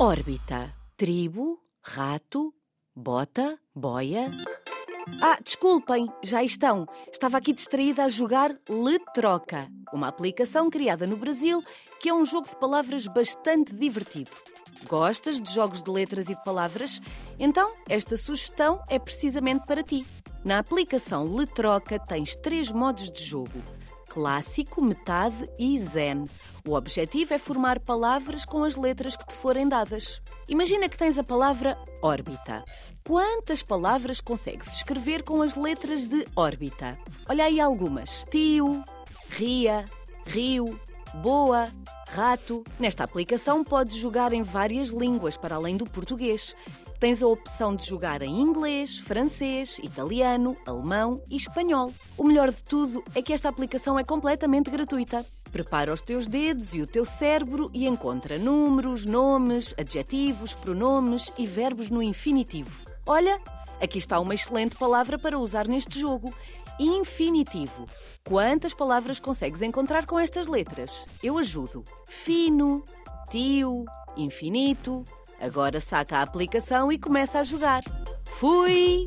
Órbita. Tribo, rato, bota, boia. Ah, desculpem, já estão. Estava aqui distraída a jogar Letroca, uma aplicação criada no Brasil que é um jogo de palavras bastante divertido. Gostas de jogos de letras e de palavras? Então, esta sugestão é precisamente para ti. Na aplicação Letroca tens três modos de jogo: clássico, metade e zen. O objetivo é formar palavras com as letras que te forem dadas. Imagina que tens a palavra órbita. Quantas palavras consegues escrever com as letras de órbita? Olha aí algumas: tio, ria, rio, boa, rato. Nesta aplicação podes jogar em várias línguas para além do português. Tens a opção de jogar em inglês, francês, italiano, alemão e espanhol. O melhor de tudo é que esta aplicação é completamente gratuita. Prepara os teus dedos e o teu cérebro e encontra números, nomes, adjetivos, pronomes e verbos no infinitivo. Olha, aqui está uma excelente palavra para usar neste jogo. Infinitivo. Quantas palavras consegues encontrar com estas letras? Eu ajudo. Fino, tio, infinito, Agora saca a aplicação e começa a jogar. Fui!